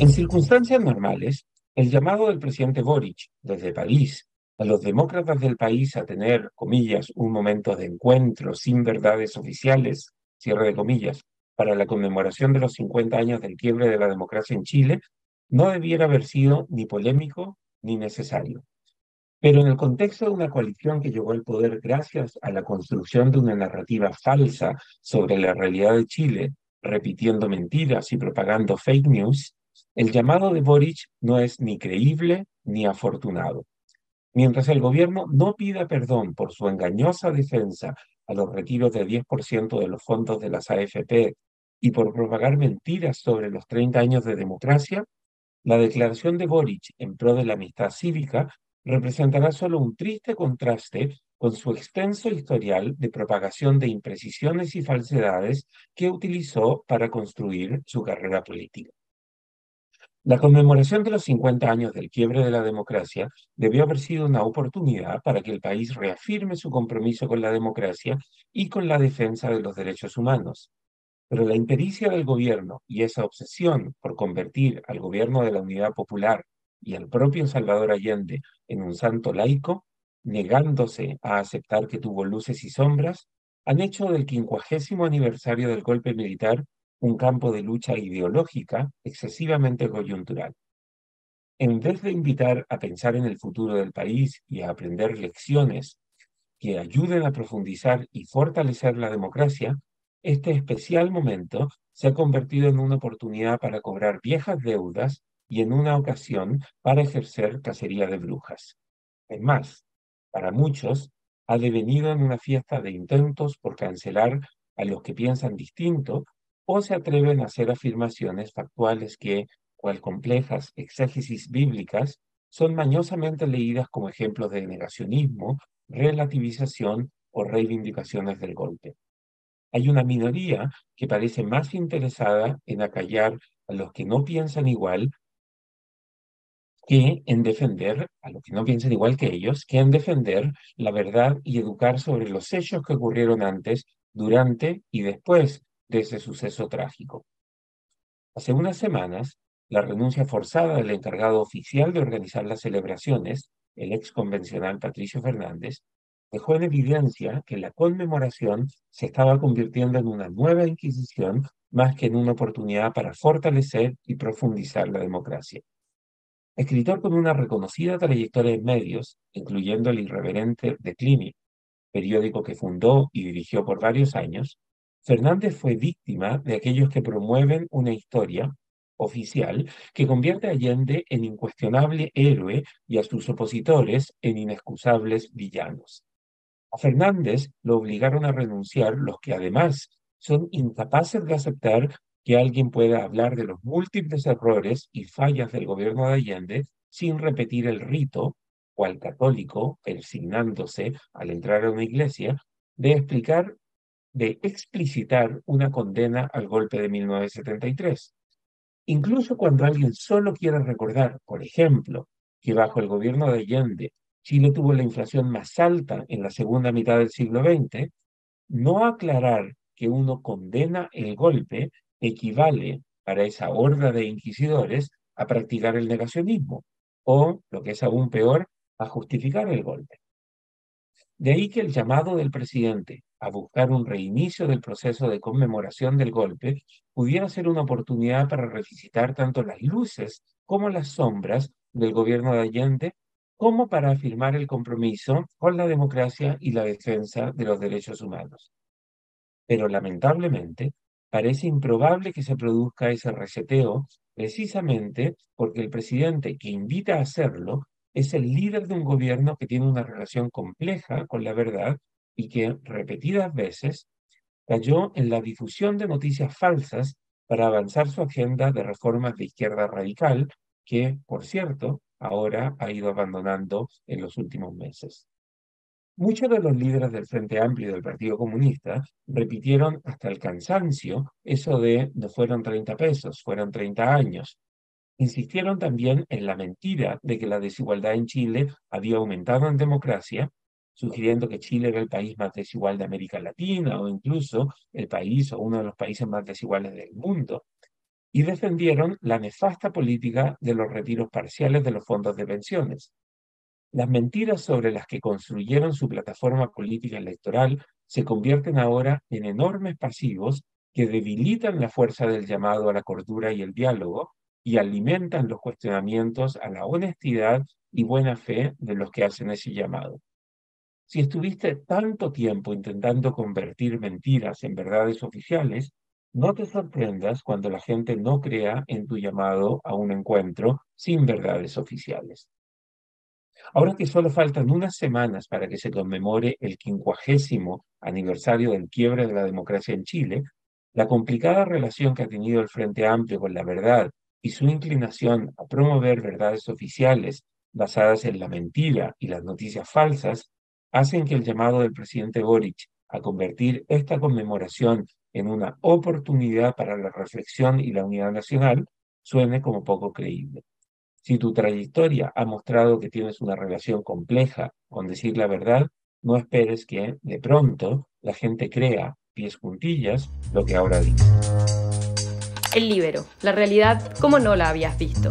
En circunstancias normales, el llamado del presidente Boric desde París a los demócratas del país a tener, comillas, un momento de encuentro sin verdades oficiales, cierre de comillas, para la conmemoración de los 50 años del quiebre de la democracia en Chile, no debiera haber sido ni polémico ni necesario. Pero en el contexto de una coalición que llegó al poder gracias a la construcción de una narrativa falsa sobre la realidad de Chile, repitiendo mentiras y propagando fake news, el llamado de Boric no es ni creíble ni afortunado. Mientras el gobierno no pida perdón por su engañosa defensa a los retiros de 10% de los fondos de las AFP y por propagar mentiras sobre los 30 años de democracia, la declaración de Boric en pro de la amistad cívica representará solo un triste contraste con su extenso historial de propagación de imprecisiones y falsedades que utilizó para construir su carrera política. La conmemoración de los 50 años del quiebre de la democracia debió haber sido una oportunidad para que el país reafirme su compromiso con la democracia y con la defensa de los derechos humanos. Pero la impericia del gobierno y esa obsesión por convertir al gobierno de la Unidad Popular y al propio Salvador Allende en un santo laico, negándose a aceptar que tuvo luces y sombras, han hecho del quincuagésimo aniversario del golpe militar un campo de lucha ideológica excesivamente coyuntural. En vez de invitar a pensar en el futuro del país y a aprender lecciones que ayuden a profundizar y fortalecer la democracia, este especial momento se ha convertido en una oportunidad para cobrar viejas deudas y en una ocasión para ejercer cacería de brujas. Es más, para muchos, ha devenido en una fiesta de intentos por cancelar a los que piensan distinto o se atreven a hacer afirmaciones factuales que, cual complejas exégesis bíblicas, son mañosamente leídas como ejemplos de negacionismo, relativización o reivindicaciones del golpe. Hay una minoría que parece más interesada en acallar a los que no piensan igual que en defender a los que no piensan igual que ellos, que en defender la verdad y educar sobre los hechos que ocurrieron antes, durante y después de ese suceso trágico. Hace unas semanas, la renuncia forzada del encargado oficial de organizar las celebraciones, el ex convencional Patricio Fernández, dejó en evidencia que la conmemoración se estaba convirtiendo en una nueva Inquisición más que en una oportunidad para fortalecer y profundizar la democracia. Escritor con una reconocida trayectoria en medios, incluyendo el irreverente The periódico que fundó y dirigió por varios años, Fernández fue víctima de aquellos que promueven una historia oficial que convierte a Allende en incuestionable héroe y a sus opositores en inexcusables villanos. A Fernández lo obligaron a renunciar los que además son incapaces de aceptar que alguien pueda hablar de los múltiples errores y fallas del gobierno de Allende sin repetir el rito, o al católico, persignándose al entrar a una iglesia, de explicar de explicitar una condena al golpe de 1973. Incluso cuando alguien solo quiere recordar, por ejemplo, que bajo el gobierno de Allende Chile tuvo la inflación más alta en la segunda mitad del siglo XX, no aclarar que uno condena el golpe equivale para esa horda de inquisidores a practicar el negacionismo o, lo que es aún peor, a justificar el golpe. De ahí que el llamado del presidente a buscar un reinicio del proceso de conmemoración del golpe pudiera ser una oportunidad para revisitar tanto las luces como las sombras del gobierno de Allende, como para afirmar el compromiso con la democracia y la defensa de los derechos humanos. Pero lamentablemente, parece improbable que se produzca ese reseteo precisamente porque el presidente que invita a hacerlo es el líder de un gobierno que tiene una relación compleja con la verdad y que repetidas veces cayó en la difusión de noticias falsas para avanzar su agenda de reformas de izquierda radical, que, por cierto, ahora ha ido abandonando en los últimos meses. Muchos de los líderes del Frente Amplio del Partido Comunista repitieron hasta el cansancio eso de no fueron 30 pesos, fueron 30 años. Insistieron también en la mentira de que la desigualdad en Chile había aumentado en democracia sugiriendo que Chile era el país más desigual de América Latina o incluso el país o uno de los países más desiguales del mundo. y defendieron la nefasta política de los retiros parciales de los fondos de pensiones. Las mentiras sobre las que construyeron su plataforma política electoral se convierten ahora en enormes pasivos que debilitan la fuerza del llamado a la cordura y el diálogo y alimentan los cuestionamientos a la honestidad y buena fe de los que hacen ese llamado. Si estuviste tanto tiempo intentando convertir mentiras en verdades oficiales, no te sorprendas cuando la gente no crea en tu llamado a un encuentro sin verdades oficiales. Ahora que solo faltan unas semanas para que se conmemore el quincuagésimo aniversario del quiebre de la democracia en Chile, la complicada relación que ha tenido el Frente Amplio con la verdad y su inclinación a promover verdades oficiales basadas en la mentira y las noticias falsas hacen que el llamado del presidente Boric a convertir esta conmemoración en una oportunidad para la reflexión y la unidad nacional suene como poco creíble. Si tu trayectoria ha mostrado que tienes una relación compleja con decir la verdad, no esperes que, de pronto, la gente crea, pies juntillas, lo que ahora dices. El libero, la realidad como no la habías visto.